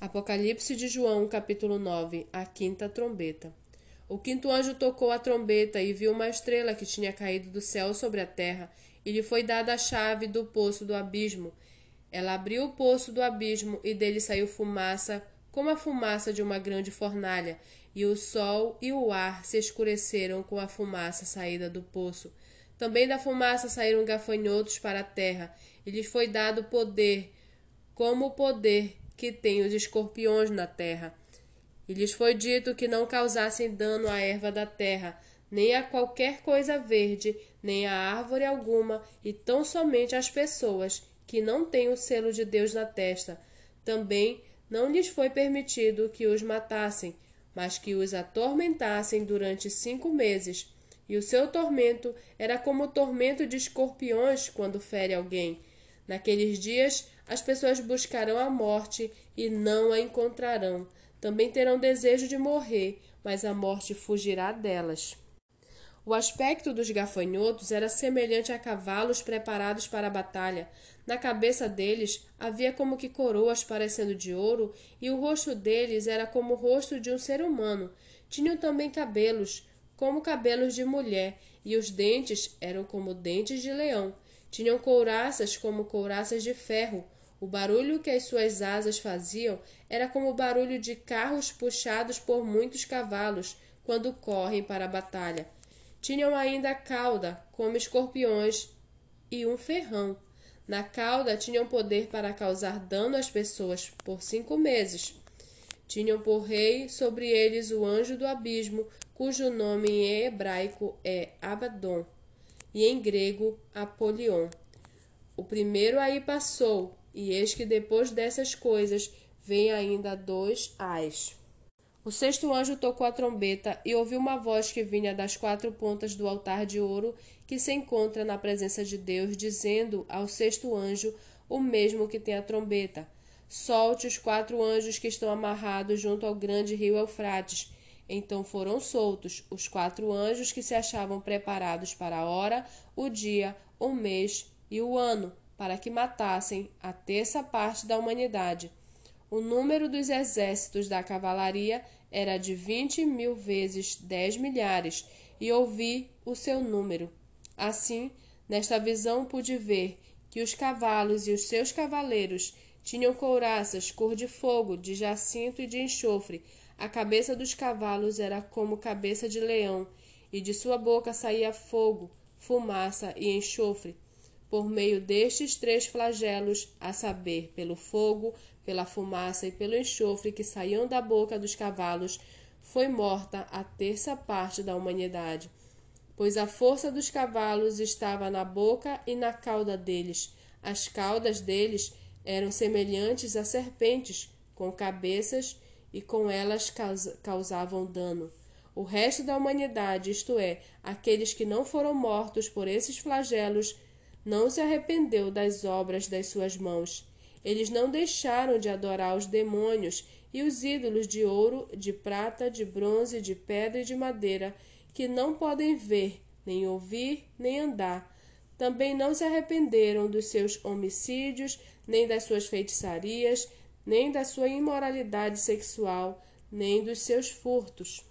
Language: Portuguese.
Apocalipse de João, capítulo 9 A quinta trombeta. O quinto anjo tocou a trombeta e viu uma estrela que tinha caído do céu sobre a terra, e lhe foi dada a chave do poço do abismo. Ela abriu o poço do abismo e dele saiu fumaça, como a fumaça de uma grande fornalha, e o sol e o ar se escureceram com a fumaça saída do poço. Também da fumaça saíram gafanhotos para a terra, e lhes foi dado poder, como o poder que tem os escorpiões na terra. E lhes foi dito que não causassem dano à erva da terra, nem a qualquer coisa verde, nem a árvore alguma, e tão somente às pessoas que não têm o selo de Deus na testa. Também não lhes foi permitido que os matassem, mas que os atormentassem durante cinco meses. E o seu tormento era como o tormento de escorpiões quando fere alguém. Naqueles dias as pessoas buscarão a morte e não a encontrarão. Também terão desejo de morrer, mas a morte fugirá delas. O aspecto dos gafanhotos era semelhante a cavalos preparados para a batalha. Na cabeça deles havia como que coroas parecendo de ouro, e o rosto deles era como o rosto de um ser humano. Tinham também cabelos, como cabelos de mulher, e os dentes eram como dentes de leão. Tinham couraças como couraças de ferro. O barulho que as suas asas faziam era como o barulho de carros puxados por muitos cavalos quando correm para a batalha. Tinham ainda cauda, como escorpiões, e um ferrão. Na cauda tinham poder para causar dano às pessoas por cinco meses. Tinham por rei sobre eles o anjo do abismo, cujo nome em hebraico é Abaddon e em grego Apolion. O primeiro aí passou, e eis que depois dessas coisas vem ainda dois ais. O sexto anjo tocou a trombeta e ouviu uma voz que vinha das quatro pontas do altar de ouro que se encontra na presença de Deus, dizendo ao sexto anjo, o mesmo que tem a trombeta: Solte os quatro anjos que estão amarrados junto ao grande rio Eufrates. Então foram soltos os quatro anjos que se achavam preparados para a hora, o dia, o mês e o ano, para que matassem a terça parte da humanidade. O número dos exércitos da cavalaria era de vinte mil vezes dez milhares, e ouvi o seu número. Assim, nesta visão pude ver que os cavalos e os seus cavaleiros tinham couraças cor de fogo, de jacinto e de enxofre, a cabeça dos cavalos era como cabeça de leão, e de sua boca saía fogo, fumaça e enxofre. Por meio destes três flagelos, a saber, pelo fogo, pela fumaça e pelo enxofre que saíam da boca dos cavalos, foi morta a terça parte da humanidade. Pois a força dos cavalos estava na boca e na cauda deles. As caudas deles eram semelhantes a serpentes, com cabeças e com elas causavam dano. O resto da humanidade, isto é, aqueles que não foram mortos por esses flagelos, não se arrependeu das obras das suas mãos. Eles não deixaram de adorar os demônios e os ídolos de ouro, de prata, de bronze, de pedra e de madeira, que não podem ver, nem ouvir, nem andar. Também não se arrependeram dos seus homicídios, nem das suas feitiçarias, nem da sua imoralidade sexual, nem dos seus furtos.